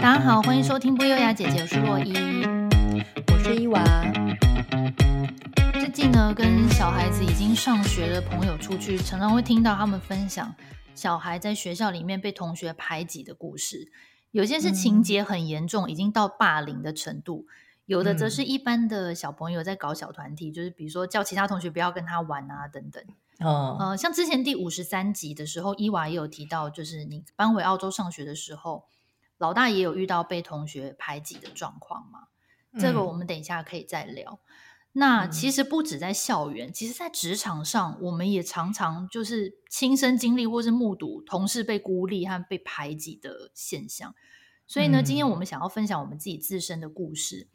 大家好，欢迎收听不优雅姐姐，我是洛伊，我是伊娃。最近呢，跟小孩子已经上学的朋友出去，常常会听到他们分享小孩在学校里面被同学排挤的故事。有些是情节很严重，嗯、已经到霸凌的程度；有的则是一般的小朋友在搞小团体，嗯、就是比如说叫其他同学不要跟他玩啊，等等。哦，呃，像之前第五十三集的时候，伊娃也有提到，就是你搬回澳洲上学的时候，老大也有遇到被同学排挤的状况吗？这个我们等一下可以再聊。嗯、那其实不止在校园，其实在职场上，我们也常常就是亲身经历或是目睹同事被孤立和被排挤的现象。所以呢，今天我们想要分享我们自己自身的故事。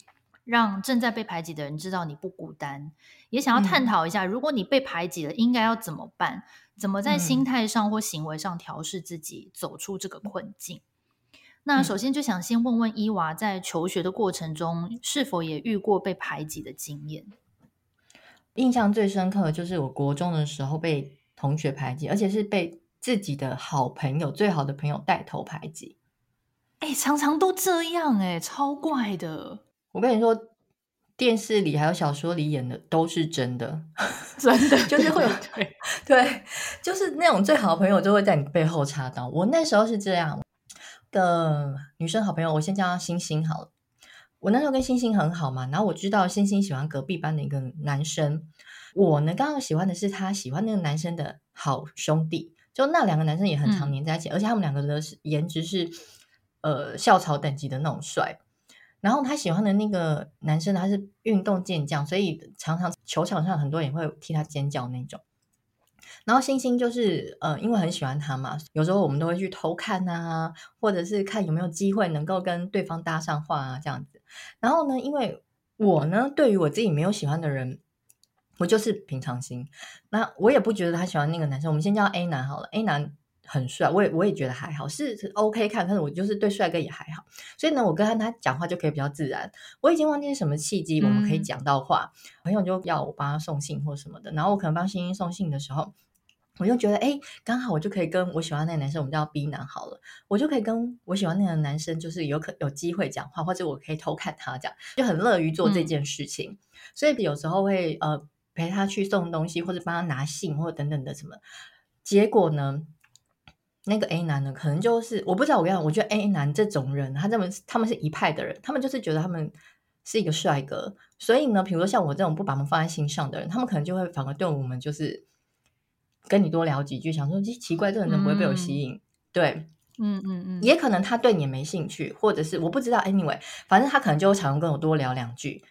让正在被排挤的人知道你不孤单，也想要探讨一下，如果你被排挤了，应该要怎么办？怎么在心态上或行为上调试自己，走出这个困境？那首先就想先问问伊娃，在求学的过程中，是否也遇过被排挤的经验？印象最深刻的就是我国中的时候被同学排挤，而且是被自己的好朋友、最好的朋友带头排挤。哎，常常都这样，哎，超怪的。我跟你说，电视里还有小说里演的都是真的，真的就是会有 对对，就是那种最好的朋友就会在你背后插刀。我那时候是这样的女生好朋友，我先叫她星星好了。我那时候跟星星很好嘛，然后我知道星星喜欢隔壁班的一个男生，我呢刚刚喜欢的是他喜欢那个男生的好兄弟，就那两个男生也很常黏在一起，嗯、而且他们两个的颜值是呃校草等级的那种帅。然后他喜欢的那个男生，他是运动健将，所以常常球场上很多人也会替他尖叫那种。然后星星就是呃，因为很喜欢他嘛，有时候我们都会去偷看啊，或者是看有没有机会能够跟对方搭上话啊这样子。然后呢，因为我呢，对于我自己没有喜欢的人，我就是平常心。那我也不觉得他喜欢那个男生，我们先叫 A 男好了，A 男。很帅，我也我也觉得还好，是，是 OK 看，但是我就是对帅哥也还好，所以呢，我跟他他讲话就可以比较自然。我已经忘记是什么契机，我们可以讲到话，嗯、朋友就要我帮他送信或什么的，然后我可能帮星星送信的时候，我就觉得哎，刚好我就可以跟我喜欢的那个男生，我们叫 B 男好了，我就可以跟我喜欢那个男生，就是有可有机会讲话，或者我可以偷看他这样，就很乐于做这件事情，嗯、所以有时候会呃陪他去送东西，或者帮他拿信，或者等等的什么，结果呢？那个 A 男呢，可能就是我不知道。我跟你讲，我觉得 A 男这种人，他这么他们是一派的人，他们就是觉得他们是一个帅哥，所以呢，比如说像我这种不把他们放在心上的人，他们可能就会反而对我们就是跟你多聊几句，想说奇怪，这个人不会被我吸引？嗯、对，嗯嗯嗯，也可能他对你也没兴趣，或者是我不知道。Anyway，反正他可能就会常常跟我多聊两句。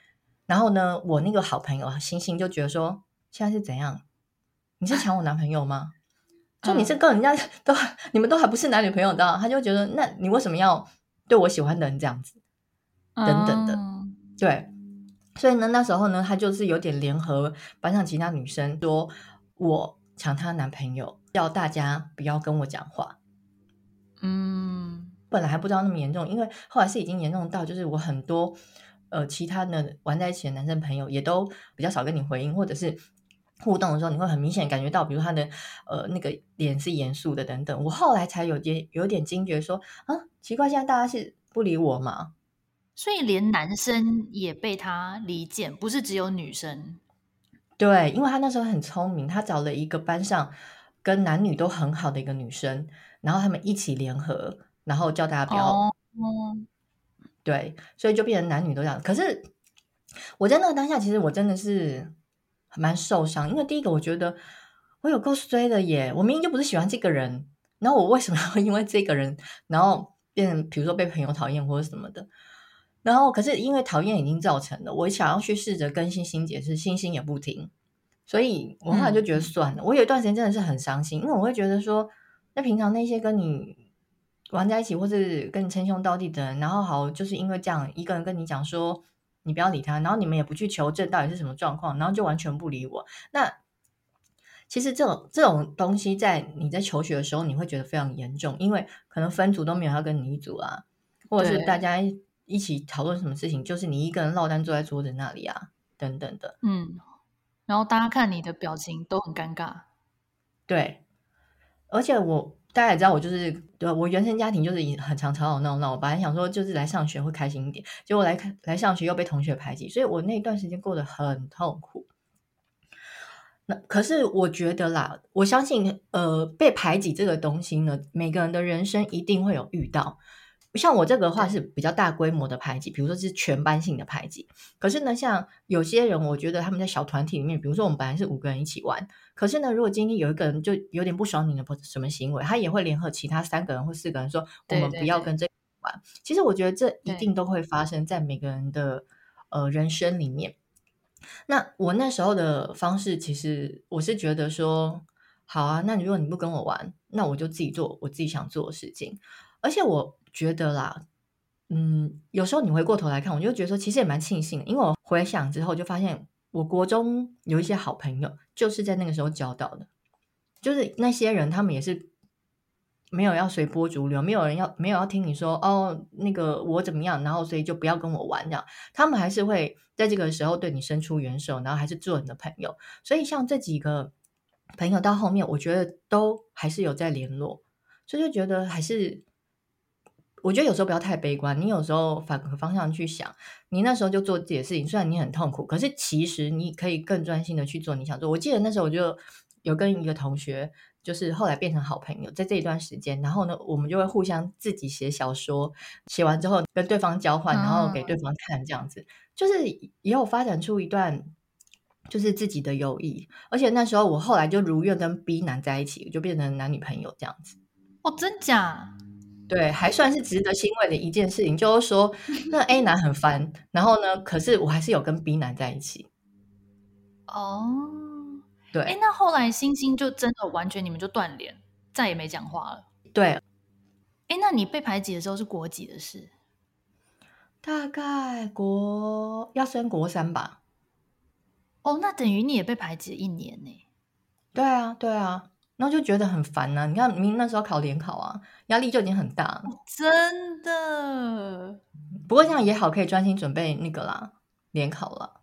然后呢，我那个好朋友星星就觉得说，现在是怎样？你是抢我男朋友吗？就你是跟人家都，嗯、你们都还不是男女朋友的，他就觉得，那你为什么要对我喜欢的人这样子，等等的，嗯、对，所以呢，那时候呢，他就是有点联合班上其他女生，说我抢她男朋友，叫大家不要跟我讲话。嗯，本来还不知道那么严重，因为后来是已经严重到，就是我很多呃其他的玩在一起的男生朋友也都比较少跟你回应，或者是。互动的时候，你会很明显感觉到，比如他的呃那个脸是严肃的等等。我后来才有点有点惊觉说，说啊，奇怪，现在大家是不理我吗？所以连男生也被他离间，不是只有女生。对，因为他那时候很聪明，他找了一个班上跟男女都很好的一个女生，然后他们一起联合，然后叫大家不要。哦，对，所以就变成男女都这样。可是我在那个当下，其实我真的是。蛮受伤，因为第一个我觉得我有够衰的耶，我明明就不是喜欢这个人，然后我为什么要 因为这个人，然后变成比如说被朋友讨厌或者什么的，然后可是因为讨厌已经造成了，我想要去试着跟星星解释，星星也不听，所以我后来就觉得算了。嗯、我有一段时间真的是很伤心，因为我会觉得说，那平常那些跟你玩在一起或是跟你称兄道弟的人，然后好就是因为这样一个人跟你讲说。你不要理他，然后你们也不去求证到底是什么状况，然后就完全不理我。那其实这种这种东西，在你在求学的时候，你会觉得非常严重，因为可能分组都没有要跟你一组啊，或者是大家一起讨论什么事情，就是你一个人落单坐在桌子那里啊，等等的。嗯，然后大家看你的表情都很尴尬。对，而且我大家也知道，我就是对我原生家庭就是很常吵吵闹闹。我本来想说就是来上学会开心一点，结果来看来上学又被同学排挤，所以我那段时间过得很痛苦。那可是我觉得啦，我相信呃被排挤这个东西呢，每个人的人生一定会有遇到。像我这个话是比较大规模的排挤，比如说是全班性的排挤。可是呢，像有些人，我觉得他们在小团体里面，比如说我们本来是五个人一起玩，可是呢，如果今天有一个人就有点不爽你的什么行为，他也会联合其他三个人或四个人说，我们不要跟这个玩。对对对。其实我觉得这一定都会发生在每个人的呃人生里面。那我那时候的方式，其实我是觉得说，好啊，那你如果你不跟我玩，那我就自己做我自己想做的事情，而且我。觉得啦，嗯，有时候你回过头来看，我就觉得说，其实也蛮庆幸的，因为我回想之后就发现，我国中有一些好朋友，就是在那个时候交到的，就是那些人，他们也是没有要随波逐流，没有人要，没有要听你说哦，那个我怎么样，然后所以就不要跟我玩这样，他们还是会在这个时候对你伸出援手，然后还是做你的朋友。所以像这几个朋友到后面，我觉得都还是有在联络，所以就觉得还是。我觉得有时候不要太悲观，你有时候反个方向去想，你那时候就做自己的事情，虽然你很痛苦，可是其实你可以更专心的去做你想做。我记得那时候我就有跟一个同学，就是后来变成好朋友，在这一段时间，然后呢，我们就会互相自己写小说，写完之后跟对方交换，然后给对方看，这样子，就是也有发展出一段就是自己的友谊。而且那时候我后来就如愿跟 B 男在一起，就变成男女朋友这样子。哦，真假？对，还算是值得欣慰的一件事情，就是说，那 A 男很烦，然后呢，可是我还是有跟 B 男在一起。哦，对，哎，那后来星星就真的完全你们就断联，再也没讲话了。对，哎，那你被排挤的时候是国几的事？大概国要升国三吧。哦，那等于你也被排挤了一年呢。对啊，对啊。然后就觉得很烦呢、啊。你看，明明那时候考联考啊，压力就已经很大了。真的。不过这样也好，可以专心准备那个啦，联考了。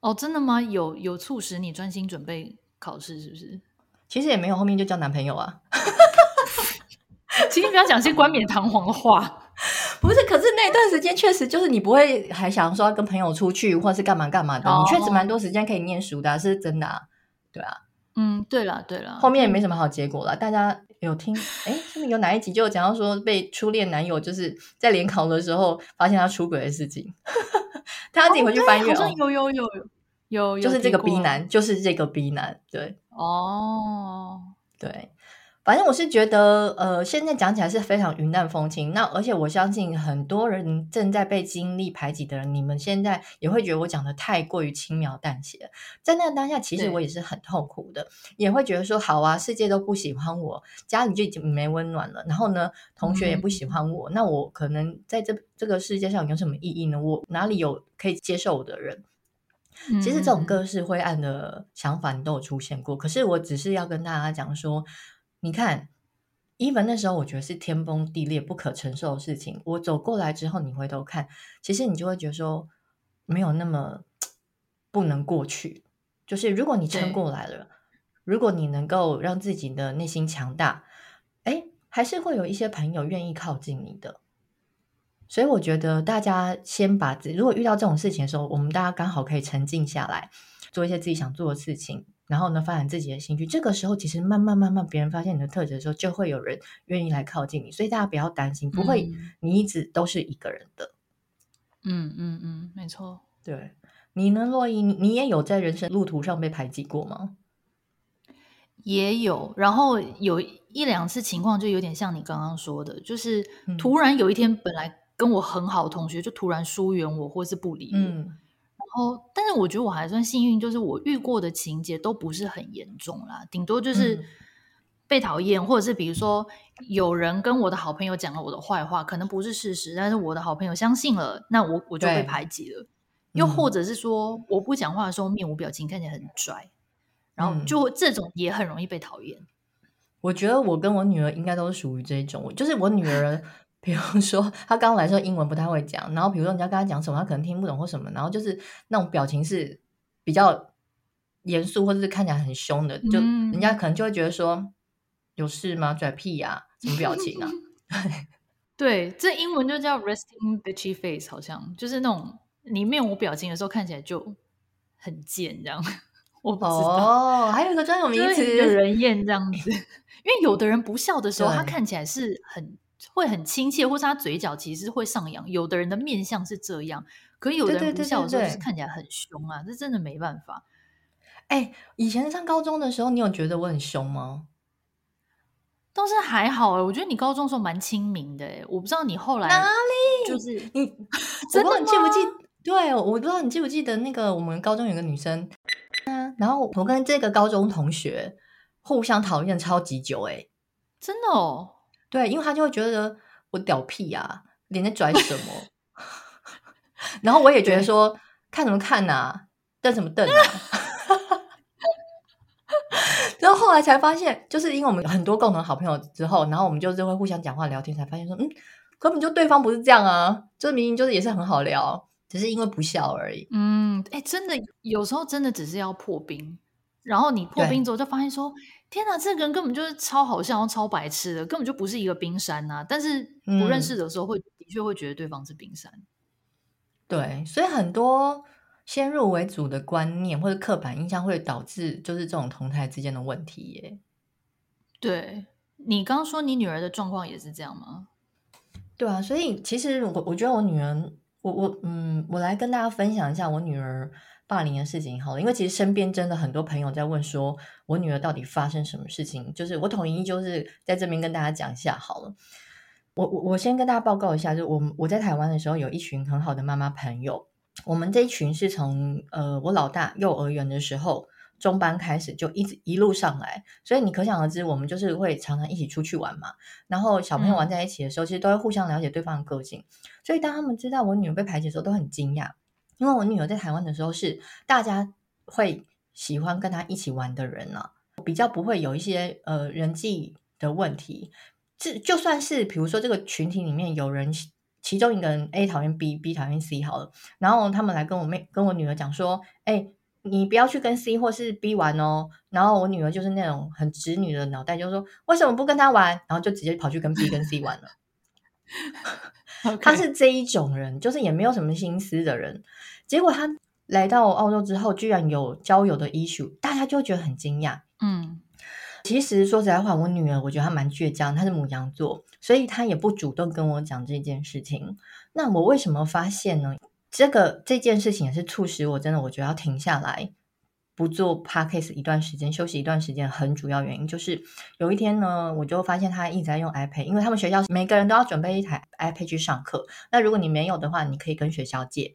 哦，真的吗？有有促使你专心准备考试，是不是？其实也没有，后面就交男朋友啊。请你不要讲些冠冕堂皇的话。不是，可是那段时间确实就是你不会还想说要跟朋友出去，或是干嘛干嘛的。哦、你确实蛮多时间可以念书的、啊，是真的啊。对啊。嗯，对了对了，后面也没什么好结果了。大家有听？哎，是不是有哪一集就讲到说被初恋男友就是在联考的时候发现他出轨的事情？他自己回去翻阅哦，有有有有有，就是这个 B 男，就是这个 B 男，对，哦，对。反正我是觉得，呃，现在讲起来是非常云淡风轻。那而且我相信很多人正在被经历排挤的人，你们现在也会觉得我讲的太过于轻描淡写。在那个当下，其实我也是很痛苦的，也会觉得说，好啊，世界都不喜欢我，家里就已经没温暖了。然后呢，同学也不喜欢我，嗯、那我可能在这这个世界上有什么意义呢？我哪里有可以接受我的人？其实这种各式灰暗的想法你都有出现过。可是我只是要跟大家讲说。你看，even 那时候我觉得是天崩地裂、不可承受的事情。我走过来之后，你回头看，其实你就会觉得说，没有那么不能过去。就是如果你撑过来了，如果你能够让自己的内心强大，哎，还是会有一些朋友愿意靠近你的。所以我觉得大家先把自己，如果遇到这种事情的时候，我们大家刚好可以沉静下来，做一些自己想做的事情。然后呢，发展自己的兴趣。这个时候，其实慢慢慢慢，别人发现你的特质的时候，就会有人愿意来靠近你。所以大家不要担心，不会，你一直都是一个人的。嗯嗯嗯，没错。对，你呢，洛伊，你也有在人生路途上被排挤过吗？也有，然后有一两次情况就有点像你刚刚说的，就是突然有一天，本来跟我很好的同学就突然疏远我，或是不理我。嗯哦，但是我觉得我还算幸运，就是我遇过的情节都不是很严重啦，顶多就是被讨厌，嗯、或者是比如说有人跟我的好朋友讲了我的坏话，可能不是事实，但是我的好朋友相信了，那我我就被排挤了。又或者是说我不讲话的时候面无表情，看起来很拽，然后就这种也很容易被讨厌。我觉得我跟我女儿应该都是属于这一种，就是我女儿。比如说，他刚来的时候英文不太会讲，然后比如说你要跟他讲什么，他可能听不懂或什么，然后就是那种表情是比较严肃或者是看起来很凶的，就人家可能就会觉得说，有事吗？拽屁呀、啊？什么表情啊？对，这英文就叫 resting bitchy face，好像就是那种你面无表情的时候看起来就很贱这样。我不知道哦，还有一个专有名词，惹人厌这样子。因为有的人不笑的时候，他看起来是很会很亲切，或是他嘴角其实会上扬。有的人的面相是这样，可有的人不笑的时候就是看起来很凶啊，这真的没办法。哎，以前上高中的时候，你有觉得我很凶吗？倒是还好哎、欸，我觉得你高中的时候蛮亲民的哎、欸，我不知道你后来哪里就是你，真的你记不记？对，我不知道你记不记得那个我们高中有个女生，嗯，然后我跟这个高中同学互相讨厌超级久哎、欸，真的哦，对，因为他就会觉得我屌屁啊，你在拽什么？然后我也觉得说看什么看呐、啊，瞪什么瞪啊？然后后来才发现，就是因为我们有很多共同好朋友之后，然后我们就是会互相讲话聊天，才发现说，嗯，根本就对方不是这样啊，就是明明就是也是很好聊，只是因为不笑而已。嗯，哎，真的有时候真的只是要破冰，然后你破冰之后就发现说，天哪，这个人根本就是超好笑、超白痴的，根本就不是一个冰山呐、啊。但是不认识的时候会，会、嗯、的确会觉得对方是冰山。对，所以很多。先入为主的观念或者刻板印象会导致就是这种同台之间的问题耶。对，你刚刚说你女儿的状况也是这样吗？对啊，所以其实我我觉得我女儿，我我嗯，我来跟大家分享一下我女儿霸凌的事情好了，因为其实身边真的很多朋友在问说我女儿到底发生什么事情，就是我统一就是在这边跟大家讲一下好了。我我我先跟大家报告一下，就我我在台湾的时候有一群很好的妈妈朋友。我们这一群是从呃，我老大幼儿园的时候中班开始就一直一路上来，所以你可想而知，我们就是会常常一起出去玩嘛。然后小朋友玩在一起的时候，嗯、其实都会互相了解对方的个性。所以当他们知道我女儿被排挤的时候，都很惊讶，因为我女儿在台湾的时候是大家会喜欢跟她一起玩的人啊，比较不会有一些呃人际的问题。这就算是比如说这个群体里面有人。其中一个人 A 讨厌 B，B 讨厌 C 好了，然后他们来跟我妹跟我女儿讲说：“哎，你不要去跟 C 或是 B 玩哦。”然后我女儿就是那种很直女的脑袋，就说：“为什么不跟他玩？”然后就直接跑去跟 B 跟 C 玩了。他是这一种人，就是也没有什么心思的人。结果他来到澳洲之后，居然有交友的 issue，大家就觉得很惊讶。嗯。其实说实在话，我女儿我觉得她蛮倔强，她是母羊座，所以她也不主动跟我讲这件事情。那我为什么发现呢？这个这件事情也是促使我真的我觉得要停下来不做 podcast 一段时间，休息一段时间，很主要原因就是有一天呢，我就发现他一直在用 iPad，因为他们学校每个人都要准备一台 iPad 去上课。那如果你没有的话，你可以跟学校借。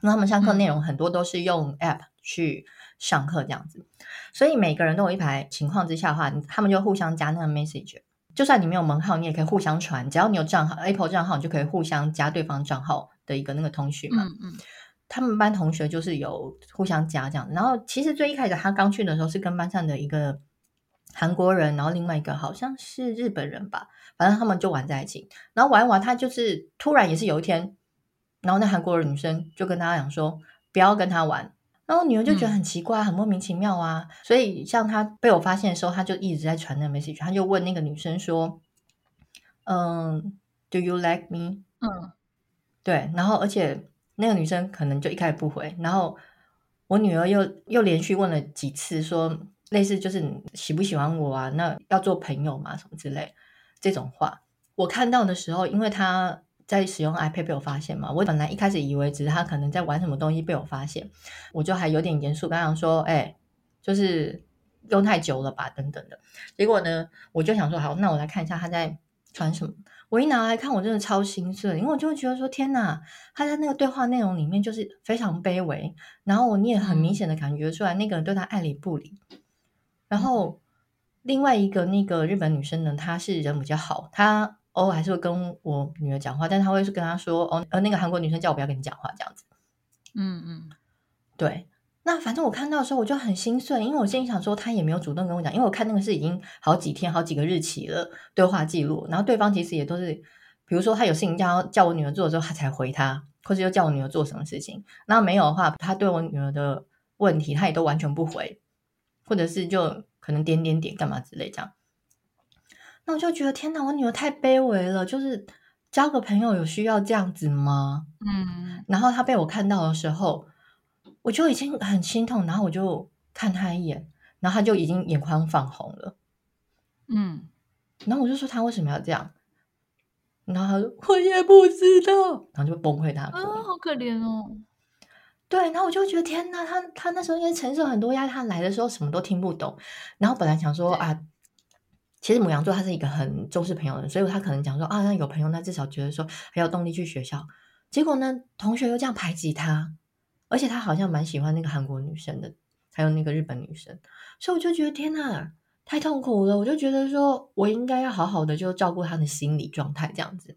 那他们上课内容很多都是用 App 去。上课这样子，所以每个人都有一排情况之下的话，他们就互相加那个 message。就算你没有门号，你也可以互相传。只要你有账号，Apple 账号，你就可以互相加对方账号的一个那个通讯嘛。嗯嗯。他们班同学就是有互相加这样。然后其实最一开始他刚去的时候是跟班上的一个韩国人，然后另外一个好像是日本人吧，反正他们就玩在一起。然后玩一玩，他就是突然也是有一天，然后那韩国的女生就跟大家讲说，不要跟他玩。然后女儿就觉得很奇怪，嗯、很莫名其妙啊。所以像他被我发现的时候，他就一直在传那个 message，他就问那个女生说：“嗯，Do you like me？” 嗯，对。然后而且那个女生可能就一开始不回，然后我女儿又又连续问了几次，说类似就是喜不喜欢我啊？那要做朋友吗？什么之类这种话。我看到的时候，因为她。在使用 iPad 被我发现嘛？我本来一开始以为只是她可能在玩什么东西被我发现，我就还有点严肃跟他说：“哎、就是用太久了吧，等等的。”结果呢，我就想说：“好，那我来看一下她在传什么。”我一拿来看，我真的超心碎，因为我就会觉得说：“天哪！”他在那个对话内容里面就是非常卑微，然后你也很明显的感觉出来那个人对他爱理不理。然后另外一个那个日本女生呢，她是人比较好，她。偶尔还是会跟我女儿讲话，但她会是跟她说：“哦，呃，那个韩国女生叫我不要跟你讲话，这样子。”嗯嗯，对。那反正我看到的时候，我就很心碎，因为我心里想说，他也没有主动跟我讲，因为我看那个是已经好几天、好几个日期了对话记录，然后对方其实也都是，比如说他有事情叫叫我女儿做的时候，他才回他，或者又叫我女儿做什么事情。那没有的话，他对我女儿的问题，他也都完全不回，或者是就可能点点点干嘛之类这样。那我就觉得天哪，我女儿太卑微了，就是交个朋友有需要这样子吗？嗯，然后她被我看到的时候，我就已经很心痛，然后我就看他一眼，然后他就已经眼眶泛红了。嗯，然后我就说他为什么要这样？然后他说我也不知道，然后就崩溃大哭。啊，好可怜哦。对，然后我就觉得天哪，他他那时候因为承受很多压力，他来的时候什么都听不懂。然后本来想说啊，其实母羊座他是一个很重视朋友的人，所以他可能讲说啊，那有朋友，那至少觉得说还有动力去学校。结果呢，同学又这样排挤他，而且他好像蛮喜欢那个韩国女生的，还有那个日本女生，所以我就觉得天呐，太痛苦了。我就觉得说我应该要好好的就照顾他的心理状态这样子。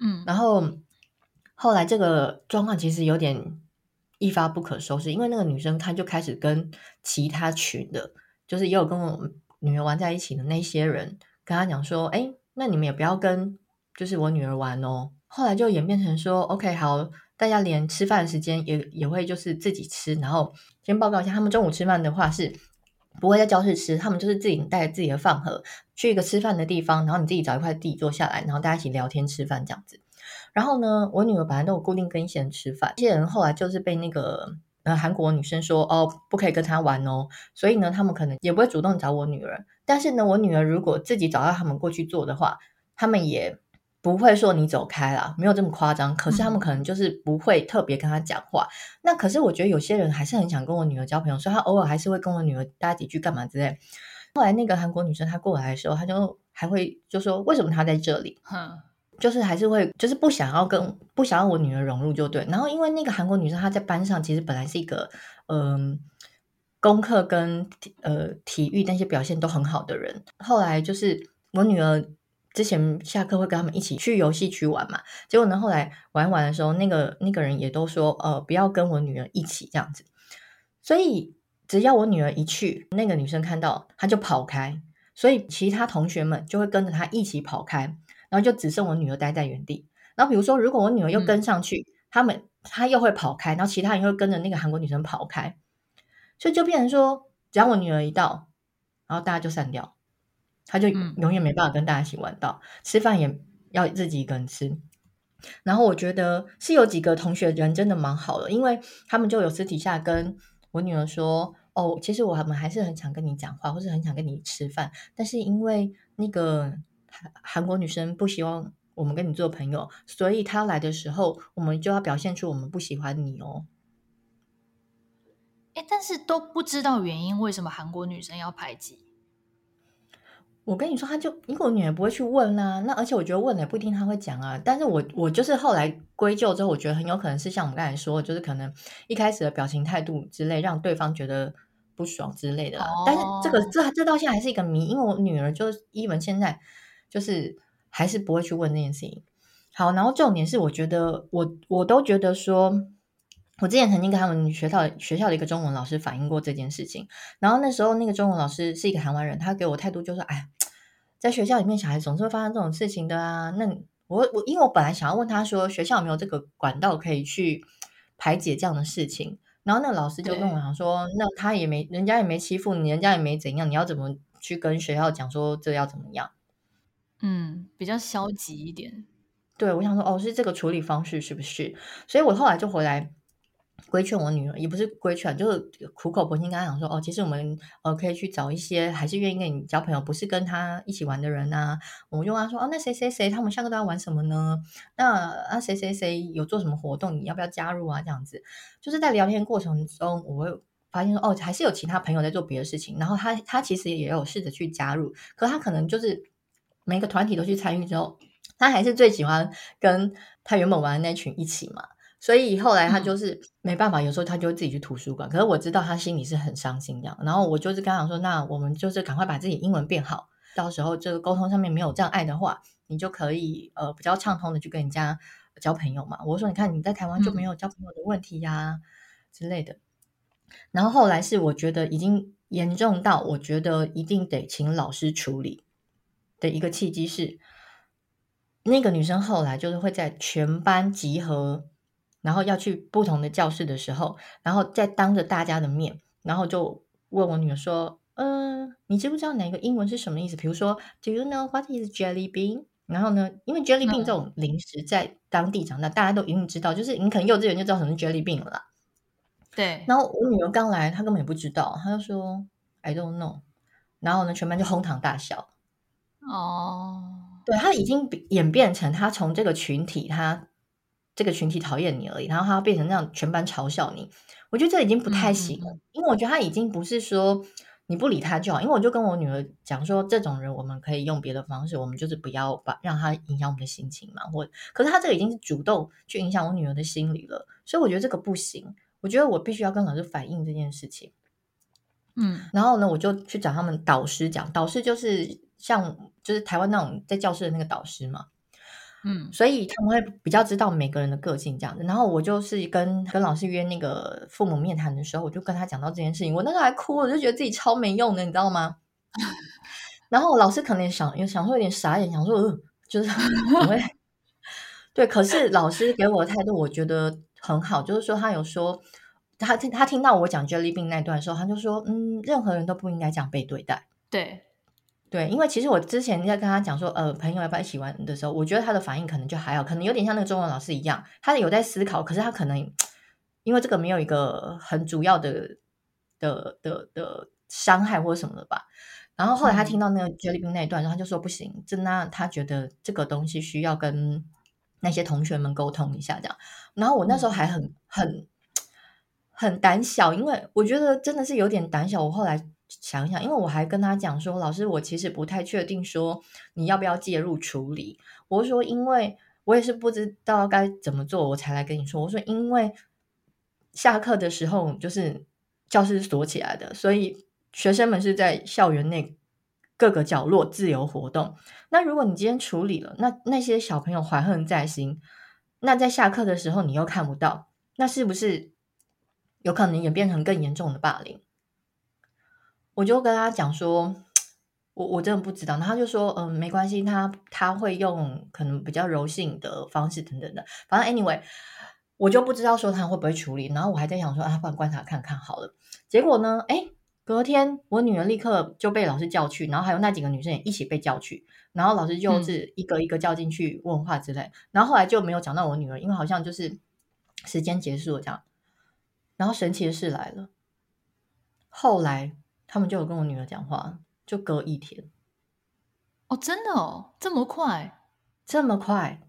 嗯，然后后来这个状况其实有点。一发不可收拾，因为那个女生她就开始跟其他群的，就是也有跟我女儿玩在一起的那些人，跟她讲说：“哎，那你们也不要跟，就是我女儿玩哦。”后来就演变成说：“OK，好，大家连吃饭的时间也也会就是自己吃。然后先报告一下，他们中午吃饭的话是不会在教室吃，他们就是自己带着自己的饭盒去一个吃饭的地方，然后你自己找一块地坐下来，然后大家一起聊天吃饭这样子。”然后呢，我女儿本来都有固定跟一些人吃饭，这些人后来就是被那个呃韩国女生说哦，不可以跟她玩哦，所以呢，他们可能也不会主动找我女儿。但是呢，我女儿如果自己找到他们过去做的话，他们也不会说你走开啦，没有这么夸张。可是他们可能就是不会特别跟他讲话。嗯、那可是我觉得有些人还是很想跟我女儿交朋友，所以他偶尔还是会跟我女儿搭几句干嘛之类。后来那个韩国女生她过来的时候，她就还会就说为什么她在这里？嗯。就是还是会，就是不想要跟不想要我女儿融入就对。然后因为那个韩国女生她在班上其实本来是一个嗯、呃、功课跟呃体育那些表现都很好的人。后来就是我女儿之前下课会跟他们一起去游戏区玩嘛。结果呢，后来玩玩的时候，那个那个人也都说呃不要跟我女儿一起这样子。所以只要我女儿一去，那个女生看到她就跑开，所以其他同学们就会跟着她一起跑开。然后就只剩我女儿待在原地。然后比如说，如果我女儿又跟上去，嗯、他们她又会跑开，然后其他人又会跟着那个韩国女生跑开，所以就变成说，只要我女儿一到，然后大家就散掉，她就永远没办法跟大家一起玩到，嗯、吃饭也要自己一个人吃。然后我觉得是有几个同学人真的蛮好的，因为他们就有私底下跟我女儿说：“哦，其实我们还是很想跟你讲话，或是很想跟你吃饭，但是因为那个。”韩国女生不希望我们跟你做朋友，所以她来的时候，我们就要表现出我们不喜欢你哦。哎，但是都不知道原因，为什么韩国女生要排挤？我跟你说，他就因为我女儿不会去问啊。那而且我觉得问了也不一定她会讲啊。但是我我就是后来归咎之后，我觉得很有可能是像我们刚才说，就是可能一开始的表情态度之类，让对方觉得不爽之类的。哦、但是这个这这到现在还是一个谜，因为我女儿就是伊文现在。就是还是不会去问那件事情。好，然后重点是，我觉得我我都觉得说，我之前曾经跟他们学校学校的一个中文老师反映过这件事情。然后那时候那个中文老师是一个台湾人，他给我态度就是说：“哎，在学校里面，小孩总是会发生这种事情的啊。”那我我因为我本来想要问他说，学校有没有这个管道可以去排解这样的事情？然后那个老师就跟我讲说：“那他也没人家也没欺负你，人家也没怎样，你要怎么去跟学校讲说这要怎么样？”嗯，比较消极一点。对，我想说，哦，是这个处理方式是不是？所以我后来就回来规劝我女儿，也不是规劝，就是苦口婆心跟她讲说，哦，其实我们呃可以去找一些还是愿意跟你交朋友，不是跟他一起玩的人啊。我就跟她说，哦，那谁谁谁他们下课都要玩什么呢？那啊谁谁谁有做什么活动，你要不要加入啊？这样子，就是在聊天过程中，我会发现说，哦，还是有其他朋友在做别的事情，然后他他其实也有试着去加入，可他可能就是。每个团体都去参与之后，他还是最喜欢跟他原本玩的那群一起嘛，所以后来他就是没办法，有时候他就会自己去图书馆。可是我知道他心里是很伤心这样，然后我就是跟他讲说，那我们就是赶快把自己英文变好，到时候这个沟通上面没有障碍的话，你就可以呃比较畅通的去跟人家交朋友嘛。我说你看你在台湾就没有交朋友的问题呀、啊嗯、之类的。然后后来是我觉得已经严重到我觉得一定得请老师处理。的一个契机是，那个女生后来就是会在全班集合，然后要去不同的教室的时候，然后再当着大家的面，然后就问我女儿说：“嗯，你知不知道哪个英文是什么意思？比如说，Do you know what is jelly bean？然后呢，因为 jelly bean 这种零食在当地长大，嗯、大家都一定知道，就是你可能幼稚园就知道什么是 jelly bean 了啦。对。然后我女儿刚来，她根本也不知道，她就说 I don't know。然后呢，全班就哄堂大笑。哦。对，她已经演变成她从这个群体，她这个群体讨厌你而已，然后他变成那样，全班嘲笑你。我觉得这已经不太行了，嗯、因为我觉得他已经不是说。你不理他就好，因为我就跟我女儿讲说，这种人我们可以用别的方式，我们就是不要把让他影响我们的心情嘛。或可是他这个已经是主动去影响我女儿的心理了，所以我觉得这个不行。我觉得我必须要跟老师反映这件事情。嗯，然后呢，我就去找他们导师讲，导师就是像就是台湾那种在教室的那个导师嘛。嗯，所以他们会比较知道每个人的个性这样子。然后我就是跟跟老师约那个父母面谈的时候，我就跟他讲到这件事情。我那时候还哭，我就觉得自己超没用的，你知道吗？然后老师可能也想，有想说有点傻眼，想说，呃、就是 怎么会对。可是老师给我的态度，我觉得很好，就是说他有说，他听他听到我讲 Jelly Bean 那段的时候，他就说，嗯，任何人都不应该这样被对待。对。对，因为其实我之前在跟他讲说，呃，朋友要不要一起玩的时候，我觉得他的反应可能就还好，可能有点像那个中文老师一样，他有在思考，可是他可能因为这个没有一个很主要的的的的伤害或者什么的吧。然后后来他听到那个 Jelly Bean 那一段，然后他就说不行，真的，他觉得这个东西需要跟那些同学们沟通一下这样。然后我那时候还很很很胆小，因为我觉得真的是有点胆小。我后来。想一想，因为我还跟他讲说，老师，我其实不太确定说你要不要介入处理。我说，因为我也是不知道该怎么做，我才来跟你说。我说，因为下课的时候就是教室锁起来的，所以学生们是在校园内各个角落自由活动。那如果你今天处理了，那那些小朋友怀恨在心，那在下课的时候你又看不到，那是不是有可能演变成更严重的霸凌？我就跟他讲说，我我真的不知道，然后他就说，嗯，没关系，他他会用可能比较柔性的方式等等的，反正 anyway，我就不知道说他会不会处理，然后我还在想说，啊，不然观察看看好了。结果呢，哎，隔天我女儿立刻就被老师叫去，然后还有那几个女生也一起被叫去，然后老师就是一个一个叫进去问话之类，嗯、然后后来就没有讲到我女儿，因为好像就是时间结束了这样，然后神奇的事来了，后来。他们就有跟我女儿讲话，就隔一天。哦，真的哦，这么快，这么快。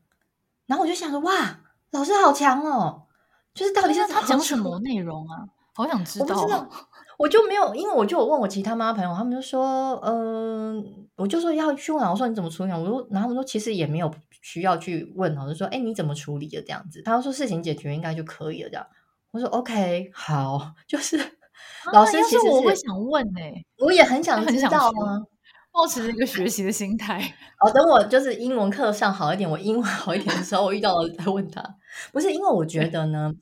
然后我就想说，哇，老师好强哦！就是到底是他讲什么内容啊？好想知道。我不知道，我就没有，因为我就有问我其他妈妈朋友，他们就说，嗯、呃，我就说要去问老师，说你怎么处理？我说，然后他们说其实也没有需要去问老师说，哎，你怎么处理的这样子？他说事情解决应该就可以了这样。我说 OK，好，就是。老师，其实、啊、我会想问呢、欸，我也很想知道啊，抱持一个学习的心态。哦，等我就是英文课上好一点，我英文好一点的时候，我遇到了再问他。不是因为我觉得呢，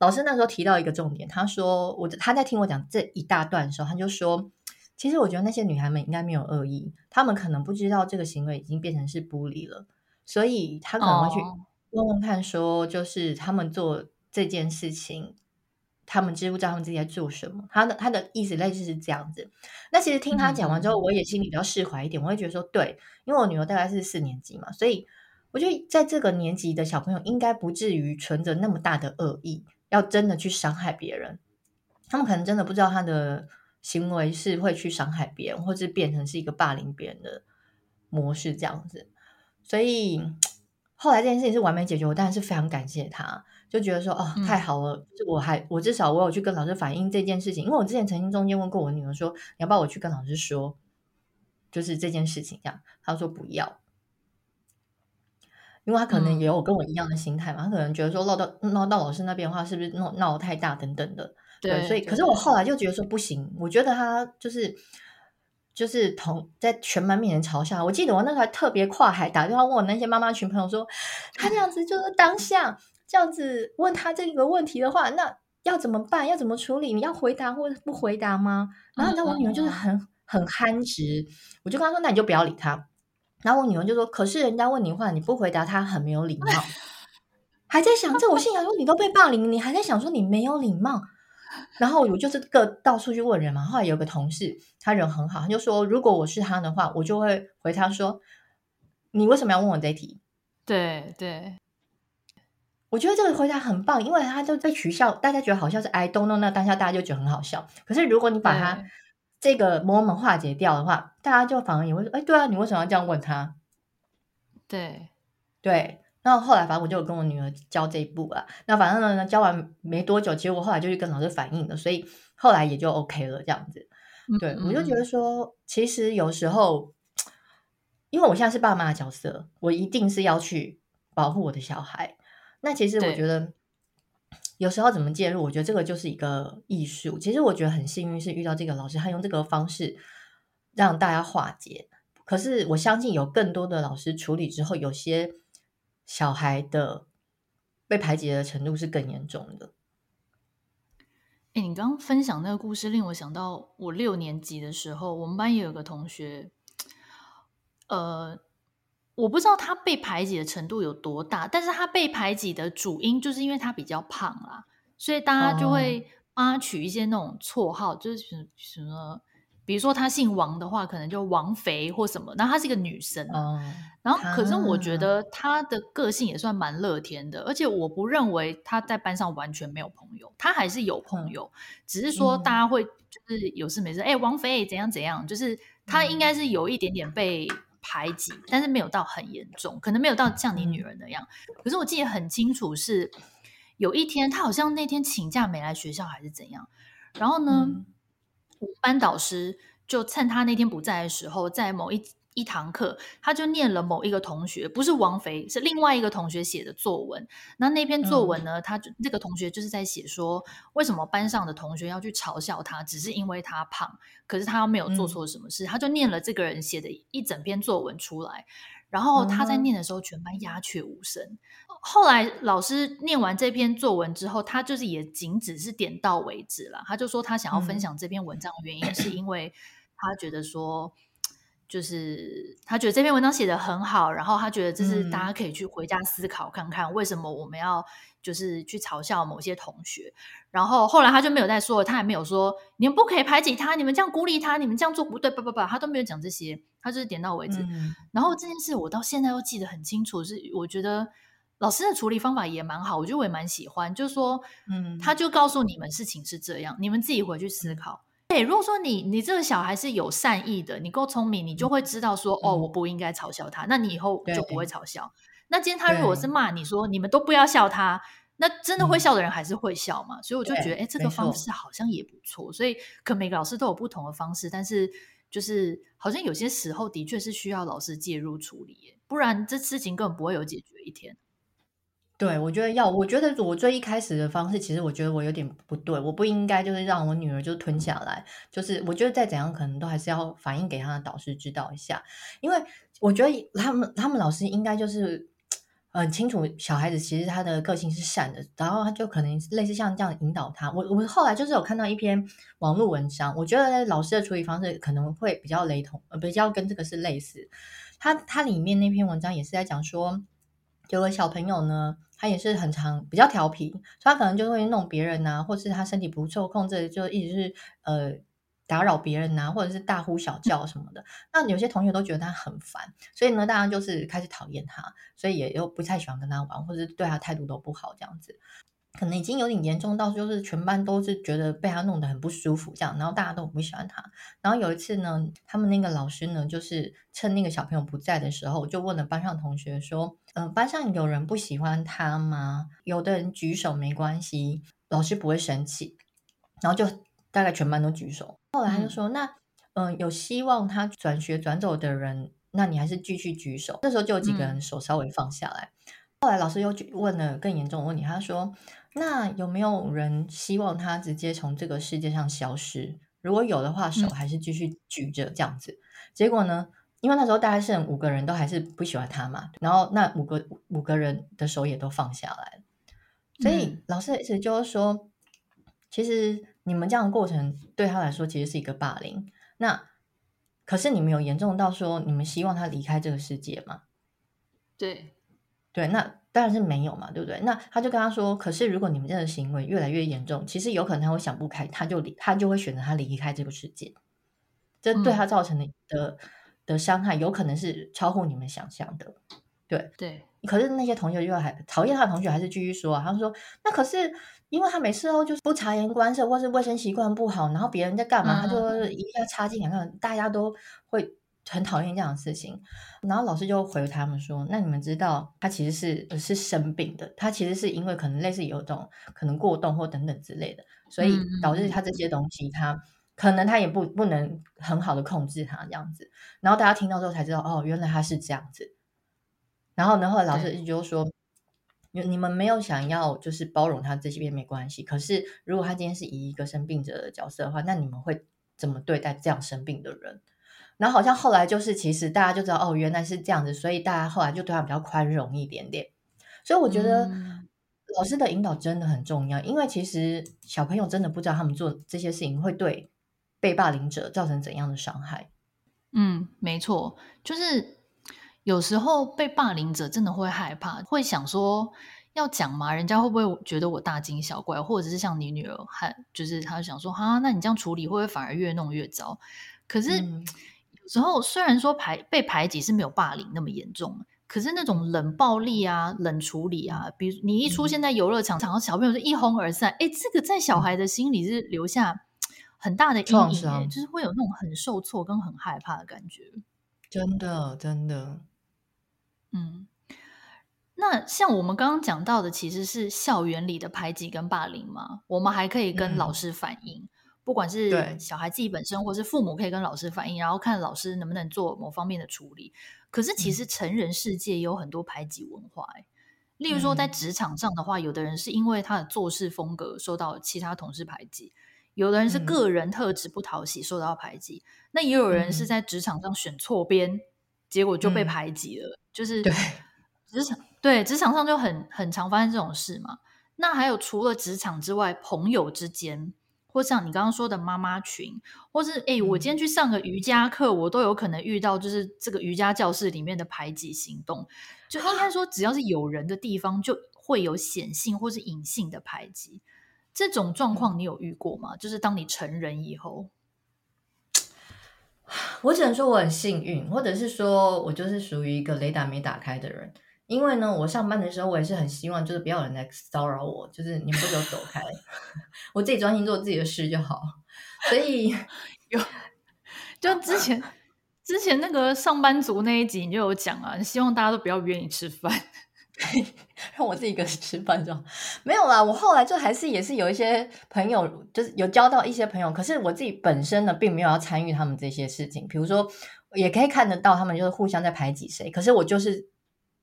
老师那时候提到一个重点，他说我他在听我讲这一大段的时候，他就说，其实我觉得那些女孩们应该没有恶意，她们可能不知道这个行为已经变成是 bully 理了，所以他可能会去问问看，说就是他们做这件事情。他们知不知道他们自己在做什么？他的他的意思类似是这样子。那其实听他讲完之后，我也心里比较释怀一点。我会觉得说，对，因为我女儿大概是四年级嘛，所以我觉得在这个年级的小朋友应该不至于存着那么大的恶意，要真的去伤害别人。他们可能真的不知道他的行为是会去伤害别人，或是变成是一个霸凌别人的模式这样子。所以后来这件事情是完美解决，我当然是非常感谢他。就觉得说哦，太好了！嗯、我还我至少我有去跟老师反映这件事情，因为我之前曾经中间问过我女儿说，你要不要我去跟老师说，就是这件事情这样，她说不要，因为她可能也有跟我一样的心态嘛，她、嗯、可能觉得说闹到闹到老师那边的话，是不是闹闹太大等等的，对，对所以可是我后来就觉得说不行，我觉得他就是就是同在全班面前嘲笑，我记得我那时候还特别跨海打电话问我那些妈妈群朋友说，他这样子就是当下。这样子问他这个问题的话，那要怎么办？要怎么处理？你要回答或者不回答吗？然后你知道我女儿就是很很憨直，我就跟她说：“那你就不要理他。”然后我女儿就说：“可是人家问你话，你不回答他，很没有礼貌。”还在想这，我心想说：“你都被霸凌，你还在想说你没有礼貌？”然后我就是个到处去问人嘛。后来有个同事，他人很好，他就说，如果我是他的话，我就会回他说，你为什么要问我这一题？对对，我觉得这个回答很棒，因为他就被取笑，大家觉得好笑是 I don't know，那当下大家就觉得很好笑。可是如果你把他这个 moment 化解掉的话，大家就反而也会说，哎，对啊，你为什么要这样问他？对对。那后来反正我就有跟我女儿教这一步了。那反正呢，教完没多久，其实我后来就去跟老师反映了，所以后来也就 OK 了这样子。对，嗯嗯，我就觉得说，其实有时候，因为我现在是爸妈的角色，我一定是要去保护我的小孩。那其实我觉得，有时候怎么介入，我觉得这个就是一个艺术。其实我觉得很幸运是遇到这个老师，他用这个方式让大家化解。可是我相信有更多的老师处理之后，有些。小孩的被排挤的程度是更严重的。哎，你刚刚分享那个故事，令我想到我六年级的时候，我们班也有个同学，呃，我不知道他被排挤的程度有多大，但是他被排挤的主因就是因为他比较胖啦，所以大家就会帮他取一些那种绰号，就是什么。比如说她姓王的话，可能就王肥或什么。然后她是一个女生，嗯、然后可是我觉得她的个性也算蛮乐天的，而且我不认为她在班上完全没有朋友，她还是有朋友，嗯、只是说大家会就是有事没事，哎、嗯，王肥怎样怎样，就是她应该是有一点点被排挤，嗯、但是没有到很严重，可能没有到像你女儿那样。嗯、可是我记得很清楚，是有一天她好像那天请假没来学校还是怎样，然后呢？嗯班导师就趁他那天不在的时候，在某一一堂课，他就念了某一个同学，不是王菲，是另外一个同学写的作文。那那篇作文呢，他就这个同学就是在写说，为什么班上的同学要去嘲笑他，只是因为他胖，可是他又没有做错什么事，他就念了这个人写的一整篇作文出来。然后他在念的时候，全班鸦雀无声。后来老师念完这篇作文之后，他就是也仅只是点到为止了。他就说他想要分享这篇文章的原因，是因为他觉得说，就是他觉得这篇文章写得很好，然后他觉得这是大家可以去回家思考看看，为什么我们要就是去嘲笑某些同学。然后后来他就没有再说了，他也没有说你们不可以排挤他，你们这样孤立他，你们这样做不对，不不不，他都没有讲这些，他就是点到为止。嗯、然后这件事我到现在都记得很清楚，是我觉得老师的处理方法也蛮好，我觉得我也蛮喜欢，就是说，嗯，他就告诉你们事情是这样，你们自己回去思考。哎，如果说你你这个小孩是有善意的，你够聪明，你就会知道说，嗯、哦，我不应该嘲笑他，那你以后就不会嘲笑。那今天他如果是骂你说，你们都不要笑他。那真的会笑的人还是会笑嘛？嗯、所以我就觉得，哎，这个方式好像也不错。所以，可每个老师都有不同的方式，但是就是好像有些时候的确是需要老师介入处理，不然这事情根本不会有解决一天。对，我觉得要，我觉得我最一开始的方式，其实我觉得我有点不对，我不应该就是让我女儿就吞下来，就是我觉得再怎样，可能都还是要反映给她的导师知道一下，因为我觉得他们他们老师应该就是。很清楚，小孩子其实他的个性是善的，然后他就可能类似像这样引导他。我我后来就是有看到一篇网络文章，我觉得老师的处理方式可能会比较雷同，呃，比较跟这个是类似。他他里面那篇文章也是在讲说，有个小朋友呢，他也是很常比较调皮，所以他可能就会弄别人啊，或是他身体不受控制，就一直是呃。打扰别人呐，或者是大呼小叫什么的，那有些同学都觉得他很烦，所以呢，大家就是开始讨厌他，所以也又不太喜欢跟他玩，或者对他态度都不好，这样子，可能已经有点严重到就是全班都是觉得被他弄得很不舒服，这样，然后大家都很不喜欢他。然后有一次呢，他们那个老师呢，就是趁那个小朋友不在的时候，就问了班上同学说：“嗯、呃，班上有人不喜欢他吗？有的人举手没关系，老师不会生气。”然后就。大概全班都举手，后来他就说：“嗯、那，嗯、呃，有希望他转学转走的人，那你还是继续举手。”这时候就有几个人手稍微放下来。嗯、后来老师又问了更严重的问题，他说：“那有没有人希望他直接从这个世界上消失？如果有的话，手还是继续举着这样子。嗯”结果呢，因为那时候大概剩五个人都还是不喜欢他嘛，然后那五个五个人的手也都放下来，所以老师的意思就是说，其实。你们这样的过程对他来说其实是一个霸凌，那可是你们有严重到说你们希望他离开这个世界吗？对，对，那当然是没有嘛，对不对？那他就跟他说，可是如果你们这样的行为越来越严重，其实有可能他会想不开，他就离，他就会选择他离开这个世界。这对他造成的的、嗯、的伤害，有可能是超乎你们想象的。对对，可是那些同学就还讨厌他的同学，还是继续说啊，他说那可是因为他每次都就是不察言观色，或是卫生习惯不好，然后别人在干嘛，嗯、他就一下插进来看，大家都会很讨厌这样的事情。然后老师就回他们说，那你们知道他其实是是生病的，他其实是因为可能类似有种可能过动或等等之类的，所以导致他这些东西他。可能他也不不能很好的控制他这样子，然后大家听到之后才知道，哦，原来他是这样子。然后呢，后来老师就说，你你们没有想要就是包容他这些没关系，可是如果他今天是以一个生病者的角色的话，那你们会怎么对待这样生病的人？然后好像后来就是其实大家就知道，哦，原来是这样子，所以大家后来就对他比较宽容一点点。所以我觉得老师的引导真的很重要，因为其实小朋友真的不知道他们做这些事情会对。被霸凌者造成怎样的伤害？嗯，没错，就是有时候被霸凌者真的会害怕，会想说要讲吗？人家会不会觉得我大惊小怪？或者是像你女儿，还就是她想说，哈，那你这样处理会不会反而越弄越糟？可是、嗯、有时候虽然说排被排挤是没有霸凌那么严重，可是那种冷暴力啊、冷处理啊，比如你一出现在游乐场，场、嗯、小朋友就一哄而散，哎，这个在小孩的心里是留下。很大的阴影，伤就是会有那种很受挫跟很害怕的感觉。真的，真的。嗯，那像我们刚刚讲到的，其实是校园里的排挤跟霸凌嘛。我们还可以跟老师反映，嗯、不管是小孩自己本身，或是父母可以跟老师反映，然后看老师能不能做某方面的处理。可是，其实成人世界也有很多排挤文化，嗯、例如说在职场上的话，有的人是因为他的做事风格受到其他同事排挤。有的人是个人特质不讨喜，受到排挤；嗯、那也有人是在职场上选错边，嗯、结果就被排挤了。嗯、就是对职场对职场上就很很常发生这种事嘛。那还有除了职场之外，朋友之间，或像你刚刚说的妈妈群，或是哎，我今天去上个瑜伽课，我都有可能遇到就是这个瑜伽教室里面的排挤行动。就应该说，只要是有人的地方，就会有显性或是隐性的排挤。这种状况你有遇过吗？就是当你成人以后，我只能说我很幸运，或者是说我就是属于一个雷达没打开的人。因为呢，我上班的时候我也是很希望，就是不要有人来骚扰我，就是你们不给我走开，我自己专心做自己的事就好。所以 有，就之前之前那个上班族那一集你就有讲啊，希望大家都不要约你吃饭。让我自己一个人吃饭就好，没有啦。我后来就还是也是有一些朋友，就是有交到一些朋友。可是我自己本身呢，并没有要参与他们这些事情。比如说，也可以看得到他们就是互相在排挤谁。可是我就是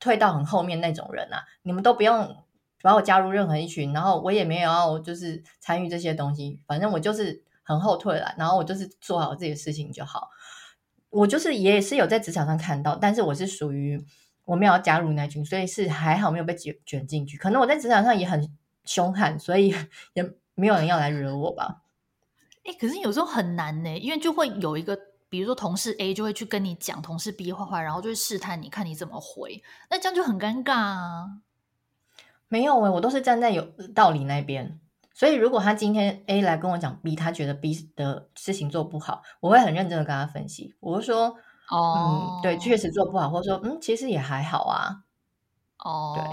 退到很后面那种人啊，你们都不用把我加入任何一群，然后我也没有要就是参与这些东西。反正我就是很后退了，然后我就是做好自己的事情就好。我就是也是有在职场上看到，但是我是属于。我没有要加入那群，所以是还好没有被卷卷进去。可能我在职场上也很凶悍，所以 也没有人要来惹我吧。哎、可是有时候很难呢，因为就会有一个，比如说同事 A 就会去跟你讲同事 B 坏话，然后就会试探你看你怎么回，那这样就很尴尬啊。没有诶，我都是站在有道理那边，所以如果他今天 A 来跟我讲 B，他觉得 B 的事情做不好，我会很认真的跟他分析，我会说。哦、嗯，对，确实做不好，或者说，嗯，其实也还好啊。哦，对，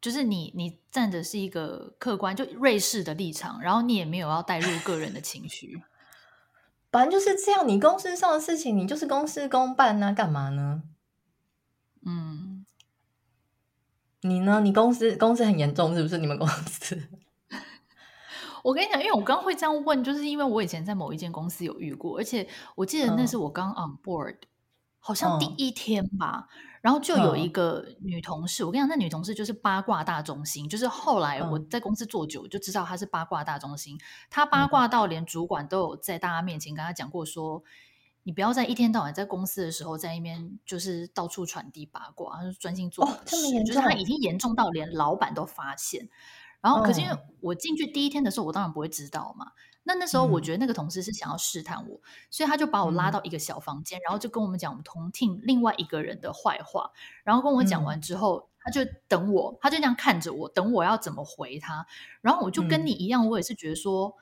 就是你，你站的是一个客观，就瑞士的立场，然后你也没有要带入个人的情绪。反正就是这样，你公司上的事情，你就是公事公办啊，干嘛呢？嗯，你呢？你公司公司很严重，是不是？你们公司？我跟你讲，因为我刚会这样问，就是因为我以前在某一间公司有遇过，而且我记得那是我刚 on board，、嗯、好像第一天吧，嗯、然后就有一个女同事，我跟你讲，那女同事就是八卦大中心，就是后来我在公司做久就知道她是八卦大中心，她八卦。到连主管都有在大家面前跟她讲过说，你不要在一天到晚在公司的时候在那边就是到处传递八卦，她就专心做事，哦、就是她已经严重到连老板都发现。然后，可是因为我进去第一天的时候，我当然不会知道嘛。那那时候，我觉得那个同事是想要试探我，嗯、所以他就把我拉到一个小房间，嗯、然后就跟我们讲我们同 team 另外一个人的坏话。然后跟我讲完之后，嗯、他就等我，他就这样看着我，等我要怎么回他。然后我就跟你一样，嗯、我也是觉得说，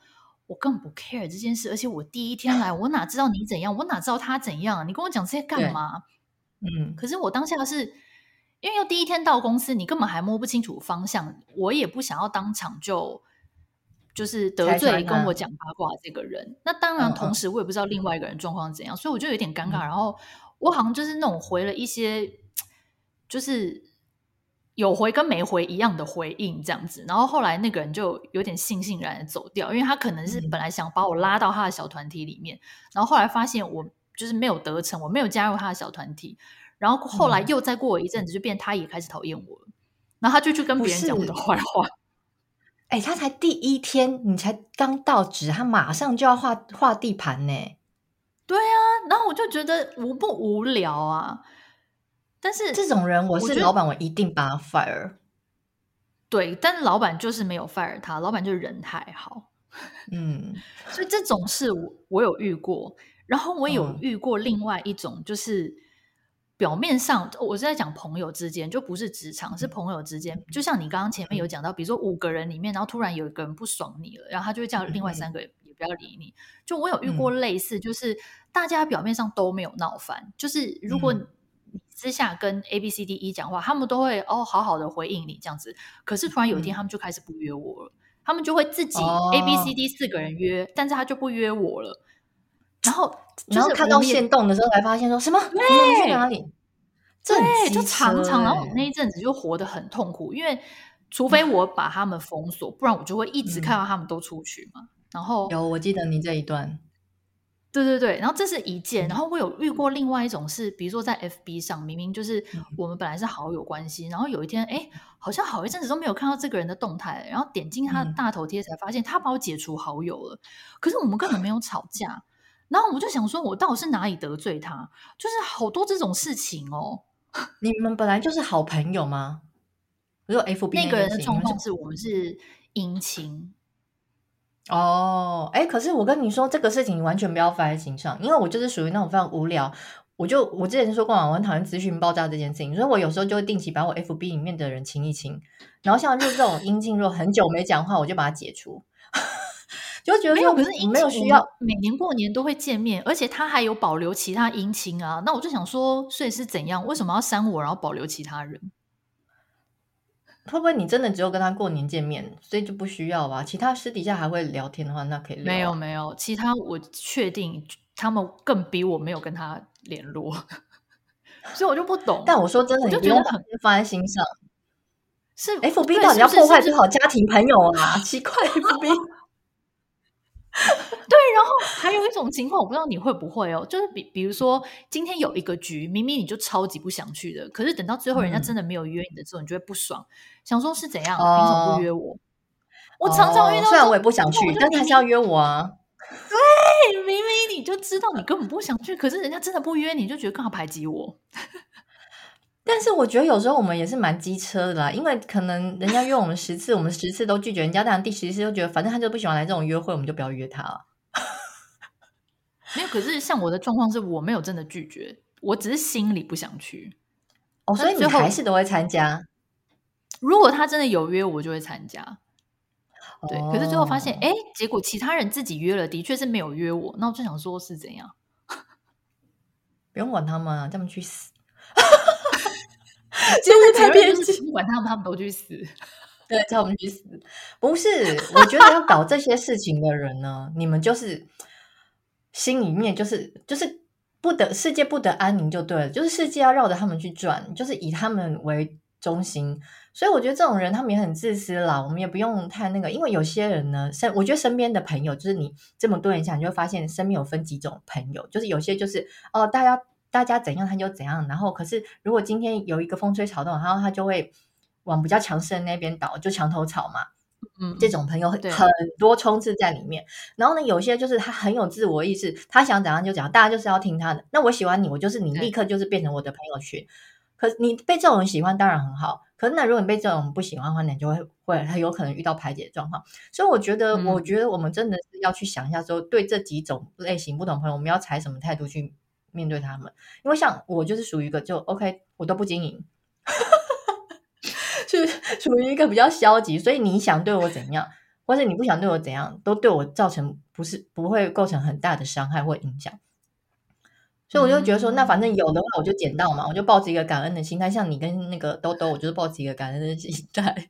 我根本不 care 这件事，而且我第一天来，我哪知道你怎样，我哪知道他怎样？你跟我讲这些干嘛？嗯，可是我当下是因为又第一天到公司，你根本还摸不清楚方向，我也不想要当场就就是得罪跟我讲八卦这个人。那当然，同时我也不知道另外一个人状况怎样，嗯、所以我就有点尴尬。然后我好像就是那种回了一些，就是。有回跟没回一样的回应这样子，然后后来那个人就有点悻悻然的走掉，因为他可能是本来想把我拉到他的小团体里面，然后后来发现我就是没有得逞，我没有加入他的小团体，然后后来又再过一阵子，就变他也开始讨厌我了，然后他就去跟别人讲我的坏话。哎，他才第一天，你才刚到职，他马上就要画画地盘呢。对啊，然后我就觉得无不无聊啊。但是这种人，我是老板，我一定把他 fire。对，但是老板就是没有 fire 他，老板就是人太好。嗯，所以这种事我我有遇过，然后我有遇过另外一种，就是表面上、嗯、我是在讲朋友之间，就不是职场，是朋友之间。就像你刚刚前面有讲到，比如说五个人里面，然后突然有一个人不爽你了，然后他就会叫另外三个人也不要理你。就我有遇过类似，就是大家表面上都没有闹翻，就是如果。私下跟 A B C D E 讲话，他们都会哦好好的回应你这样子。可是突然有一天，他们就开始不约我了。嗯、他们就会自己 A B C D 四个人约，哦、但是他就不约我了。然后，然后看到线动的时候，才发现说什么？对你去哪里？对，就常常。然后我那一阵子就活得很痛苦，因为除非我把他们封锁，不然我就会一直看到他们都出去嘛。嗯、然后有，我记得你这一段。对对对，然后这是一件，然后我有遇过另外一种是，比如说在 FB 上，明明就是我们本来是好友关系，然后有一天，哎，好像好一阵子都没有看到这个人的动态，然后点进他的大头贴才发现他把我解除好友了，可是我们根本没有吵架，然后我就想说，我到底是哪里得罪他？就是好多这种事情哦。你们本来就是好朋友吗？比如说 FB 那个人的状况是我们是姻亲。哦，哎，可是我跟你说这个事情，你完全不要放在心上，因为我就是属于那种非常无聊。我就我之前说过嘛，我很讨厌资讯爆炸这件事情，所以我有时候就会定期把我 FB 里面的人清一清。然后像就是这种 阴茎，若很久没讲话，我就把它解除。就觉得说没有，可是你没有需要每年过年都会见面，而且他还有保留其他姻亲啊。那我就想说，所以是怎样？为什么要删我，然后保留其他人？会不会你真的只有跟他过年见面，所以就不需要吧？其他私底下还会聊天的话，那可以聊。没有没有，其他我确定他们更比我没有跟他联络，所以我就不懂。但我说真的，你不用放在心上。是 FB 到底要破坏多少家庭朋友啊？奇怪，FB。对，然后还有一种情况，我不知道你会不会哦，就是比比如说今天有一个局，明明你就超级不想去的，可是等到最后人家真的没有约你的时候，嗯、你就会不爽，想说是怎样，凭什么不约我？我常常遇到，虽然我也不想去，但是还是要约我啊。对，明明你就知道你根本不想去，可是人家真的不约你，就觉得更好排挤我。但是我觉得有时候我们也是蛮机车的啦，因为可能人家约我们十次，我们十次都拒绝人家，但第十次就觉得反正他就不喜欢来这种约会，我们就不要约他了。没有，可是像我的状况是我没有真的拒绝，我只是心里不想去。哦，所以你还是都会参加。如果他真的有约，我就会参加。对，可是最后发现，哎，结果其他人自己约了，的确是没有约我，那我就想说是怎样？不用管他们啊，叫他们去死。真的太偏激，不管他们，他们都去死。对，叫我们去死。不是，我觉得要搞这些事情的人呢，你们就是心里面就是就是不得世界不得安宁就对了，就是世界要绕着他们去转，就是以他们为中心。所以我觉得这种人他们也很自私啦，我们也不用太那个，因为有些人呢，身我觉得身边的朋友，就是你这么多年下，你就会发现身边有分几种朋友，就是有些就是哦，大家。大家怎样他就怎样，然后可是如果今天有一个风吹草动，然后他就会往比较强势的那边倒，就墙头草嘛。嗯，这种朋友很很多冲刺在里面。然后呢，有些就是他很有自我意识，他想怎样就怎样，大家就是要听他的。那我喜欢你，我就是你，立刻就是变成我的朋友群。对可是你被这种人喜欢当然很好，可是那如果你被这种人不喜欢的话，你就会会很有可能遇到排解的状况。所以我觉得，嗯、我觉得我们真的是要去想一下，说对这几种类型不同朋友，我们要采什么态度去。面对他们，因为像我就是属于一个就 OK，我都不经营，是属于一个比较消极，所以你想对我怎样，或者你不想对我怎样，都对我造成不是不会构成很大的伤害或影响。所以我就觉得说，那反正有的话我就捡到嘛，我就抱着一个感恩的心态，像你跟那个兜兜，我就是抱着一个感恩的心态。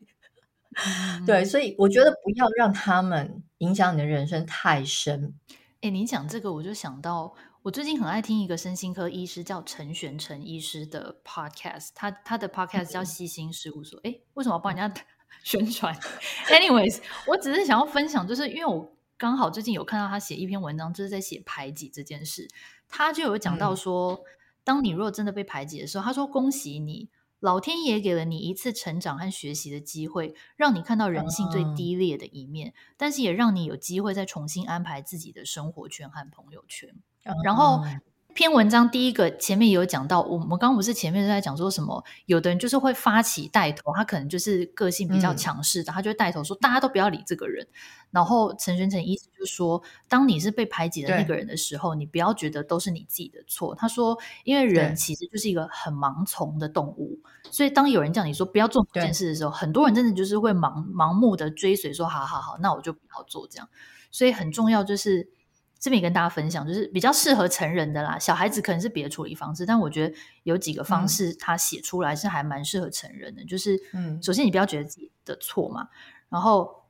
对，所以我觉得不要让他们影响你的人生太深。哎，你讲这个，我就想到我最近很爱听一个身心科医师叫陈玄成医师的 podcast，他他的 podcast 叫细心事务所。哎、嗯，为什么要帮人家 宣传？Anyways，我只是想要分享，就是因为我刚好最近有看到他写一篇文章，就是在写排挤这件事，他就有讲到说，嗯、当你如果真的被排挤的时候，他说恭喜你。老天爷给了你一次成长和学习的机会，让你看到人性最低劣的一面，嗯、但是也让你有机会再重新安排自己的生活圈和朋友圈。嗯、然后篇文章第一个前面也有讲到，我们刚刚不是前面都在讲说什么？有的人就是会发起带头，他可能就是个性比较强势的，嗯、他就会带头说大家都不要理这个人。然后陈玄成医师就说，当你是被排挤的那个人的时候，你不要觉得都是你自己的错。他说，因为人其实就是一个很盲从的动物，所以当有人叫你说不要做某件事的时候，很多人真的就是会盲盲目的追随，说好好好，那我就不要做这样。所以很重要就是这边也跟大家分享，就是比较适合成人的啦，小孩子可能是别的处理方式，但我觉得有几个方式他写出来是还蛮适合成人的。嗯、就是嗯，首先你不要觉得自己的错嘛，然后。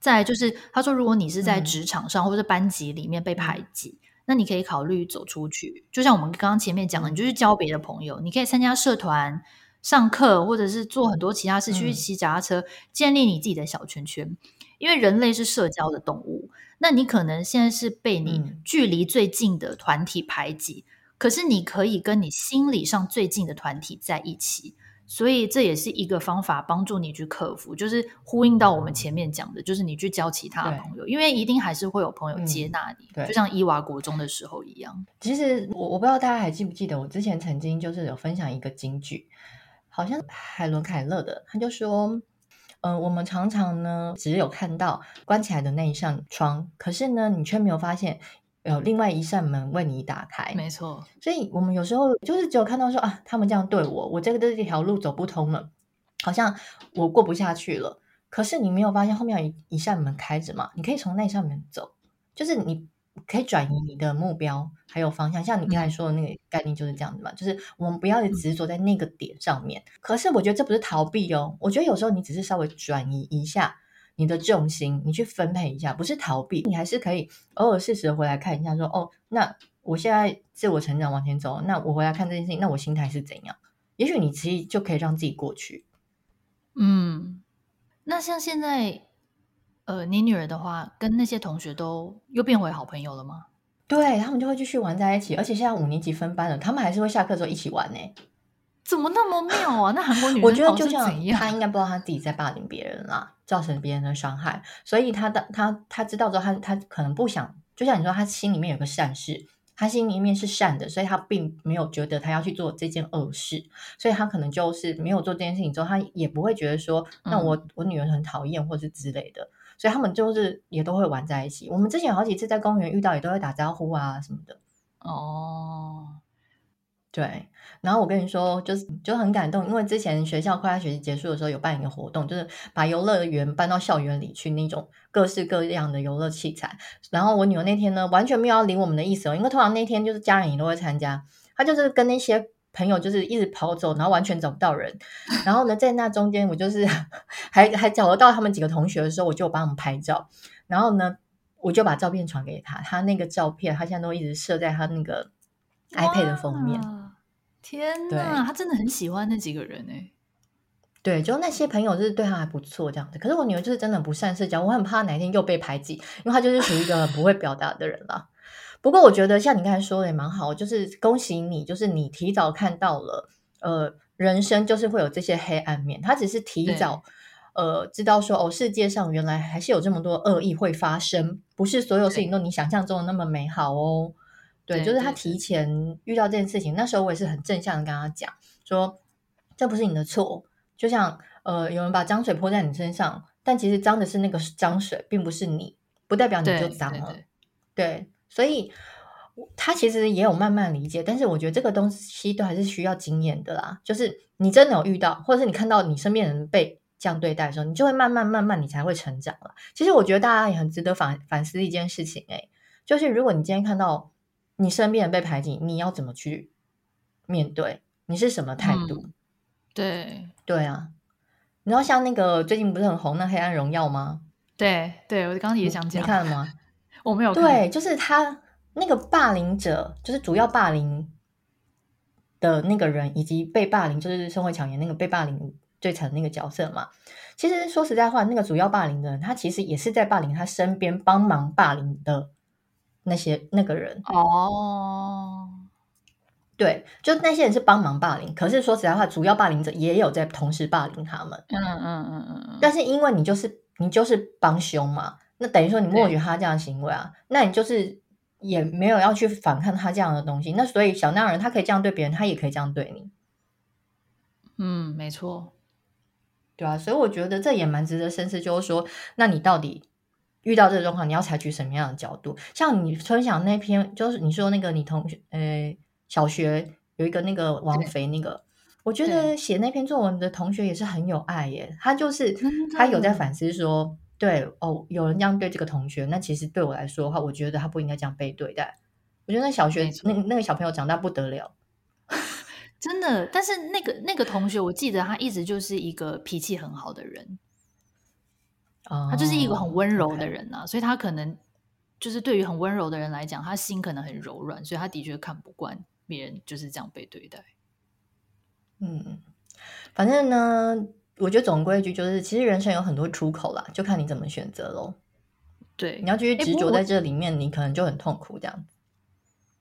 再就是，他说，如果你是在职场上或者班级里面被排挤，嗯、那你可以考虑走出去。就像我们刚刚前面讲的，你就是交别的朋友，你可以参加社团、上课，或者是做很多其他事，去骑脚踏车，建立你自己的小圈圈。因为人类是社交的动物，那你可能现在是被你距离最近的团体排挤，可是你可以跟你心理上最近的团体在一起。所以这也是一个方法，帮助你去克服，就是呼应到我们前面讲的，就是你去交其他的朋友，因为一定还是会有朋友接纳你，嗯、就像伊娃国中的时候一样。其实我我不知道大家还记不记得，我之前曾经就是有分享一个金句，好像海伦凯勒的，他就说，嗯、呃，我们常常呢只有看到关起来的那一扇窗，可是呢你却没有发现。有另外一扇门为你打开，没错。所以我们有时候就是只有看到说啊，他们这样对我，我这个这条路走不通了，好像我过不下去了。可是你没有发现后面有一一扇门开着嘛？你可以从那扇门走，就是你可以转移你的目标还有方向。像你刚才说的那个概念就是这样子嘛，嗯、就是我们不要执着在那个点上面。嗯、可是我觉得这不是逃避哦，我觉得有时候你只是稍微转移一下。你的重心，你去分配一下，不是逃避，你还是可以偶尔适时的回来看一下说，说哦，那我现在自我成长往前走，那我回来看这件事情，那我心态是怎样？也许你其实就可以让自己过去。嗯，那像现在，呃，你女儿的话，跟那些同学都又变回好朋友了吗？对，他们就会继续玩在一起，而且现在五年级分班了，他们还是会下课之后一起玩呢。怎么那么妙啊？那韩国女生我觉得就像他应该不知道他自己在霸凌别人啦，造成别人的伤害，所以他的他他知道之后，他他可能不想，就像你说，他心里面有个善事，他心里面是善的，所以他并没有觉得他要去做这件恶事，所以他可能就是没有做这件事情之后，他也不会觉得说，那我我女儿很讨厌或是之类的，所以他们就是也都会玩在一起。我们之前好几次在公园遇到，也都会打招呼啊什么的。哦。对，然后我跟你说，就是就很感动，因为之前学校快要学习结束的时候，有办一个活动，就是把游乐园搬到校园里去，那种各式各样的游乐器材。然后我女儿那天呢，完全没有要理我们的意思哦，因为通常那天就是家人也都会参加，她就是跟那些朋友就是一直跑走，然后完全找不到人。然后呢，在那中间，我就是 还还找得到他们几个同学的时候，我就帮他们拍照。然后呢，我就把照片传给他，他那个照片，他现在都一直设在他那个 iPad 的封面。天呐，对他真的很喜欢那几个人哎。对，就那些朋友就是对他还不错这样子。可是我女儿就是真的不善社交，我很怕哪一天又被排挤，因为她就是属于一个很不会表达的人了。不过我觉得像你刚才说的也蛮好，就是恭喜你，就是你提早看到了，呃，人生就是会有这些黑暗面。他只是提早呃知道说哦，世界上原来还是有这么多恶意会发生，不是所有事情都你想象中的那么美好哦。对，就是他提前遇到这件事情，那时候我也是很正向的跟他讲说，这不是你的错。就像呃，有人把脏水泼在你身上，但其实脏的是那个脏水，并不是你，不代表你就脏了。对，对，对，对，所以他其实也有慢慢理解，但是我觉得这个东西都还是需要经验的啦。就是你真的有遇到，或者是你看到你身边人被这样对待的时候，你就会慢慢慢慢，你才会成长了。其实我觉得大家也很值得反反思一件事情，欸，诶，就是如果你今天看到你身边人被排挤，你要怎么去面对？你是什么态度？嗯、对对啊，你知道像那个最近不是很红那《黑暗荣耀》吗？对对，我刚刚也想讲，你看了吗？我没有看。对，就是他那个霸凌者，就是主要霸凌的那个人，以及被霸凌，就是宋慧强演那个被霸凌最惨的那个角色嘛。其实说实在话，那个主要霸凌的人，他其实也是在霸凌他身边帮忙霸凌的那些那个人。哦，对，就那些人是帮忙霸凌，可是说实在话，主要霸凌者也有在同时霸凌他们。嗯嗯嗯嗯嗯。但是因为你就是。你就是帮凶嘛，那等于说你默许他这样的行为啊，那你就是也没有要去反抗他这样的东西，那所以小那人他可以这样对别人，他也可以这样对你。嗯，没错，对啊，所以我觉得这也蛮值得深思，就是说，那你到底遇到这个状况，你要采取什么样的角度？像你分享那篇，就是你说那个你同学，呃，小学有一个那个王菲那个。我觉得写那篇作文的同学也是很有爱耶，他就是他有在反思说，对哦，有人这样对这个同学，那其实对我来说的话，我觉得他不应该这样被对待。我觉得那小学那那个小朋友长大不得了，真的。但是那个那个同学，我记得他一直就是一个脾气很好的人，他就是一个很温柔的人啊，所以他可能就是对于很温柔的人来讲，他心可能很柔软，所以他的确看不惯别人就是这样被对待。嗯，反正呢，我觉得总归一句就是，其实人生有很多出口啦，就看你怎么选择喽。对，你要继续执着在这里面，你可能就很痛苦这样子。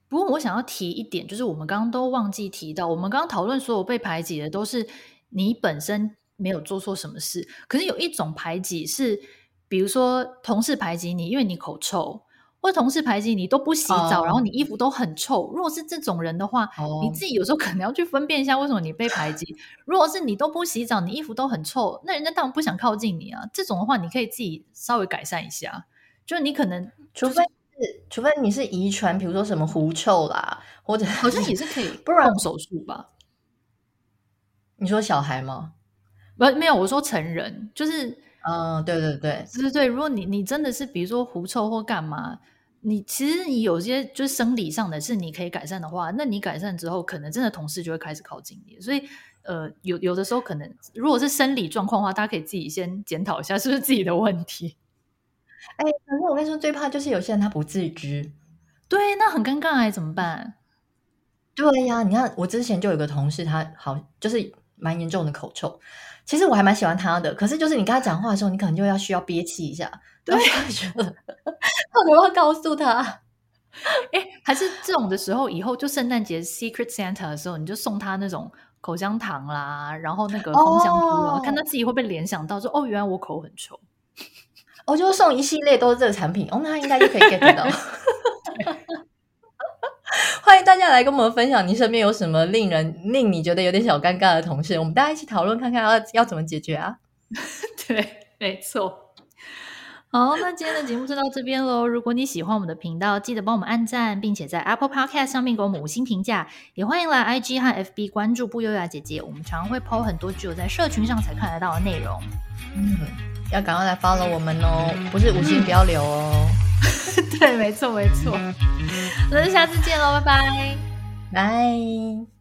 不过我想要提一点，就是我们刚刚都忘记提到，我们刚刚讨论所有被排挤的都是你本身没有做错什么事，可是有一种排挤是，比如说同事排挤你，因为你口臭。或同事排挤你都不洗澡，oh. 然后你衣服都很臭。如果是这种人的话，oh. 你自己有时候可能要去分辨一下为什么你被排挤。如果是你都不洗澡，你衣服都很臭，那人家当然不想靠近你啊。这种的话，你可以自己稍微改善一下。就你可能，除非是，除非你是遗传，比如说什么狐臭啦，或者好像也是可以动手术吧？你说小孩吗？不，没有，我说成人，就是。嗯，对对对，对对。如果你你真的是比如说狐臭或干嘛，你其实你有些就是生理上的是你可以改善的话，那你改善之后，可能真的同事就会开始靠近你。所以呃，有有的时候可能如果是生理状况的话，大家可以自己先检讨一下是不是自己的问题。哎，可是我跟你说，最怕就是有些人他不自知，对，那很尴尬哎，怎么办？对呀，你看我之前就有个同事，他好就是蛮严重的口臭。其实我还蛮喜欢他的，可是就是你跟他讲话的时候，你可能就要需要憋气一下，对，觉得到底要告诉他，哎，还是这种的时候，以后就圣诞节 Secret Santa 的时候，你就送他那种口香糖啦，然后那个丰香菇啊，哦、看他自己会不会联想到说，哦，原来我口很臭，我、哦、就送一系列都是这个产品，哦，那他应该就可以 get 到。欢迎大家来跟我们分享，你身边有什么令人令你觉得有点小尴尬的同事，我们大家一起讨论看看要要怎么解决啊？对，没错。好，那今天的节目就到这边喽。如果你喜欢我们的频道，记得帮我们按赞，并且在 Apple Podcast 上面给我们五星评价。也欢迎来 IG 和 FB 关注不优雅姐姐，我们常常会 po 很多只有在社群上才看得到的内容。嗯，要赶快来 follow 我们哦，不是五星不要留哦。对，没错，没错。那就下次见喽，拜拜，拜。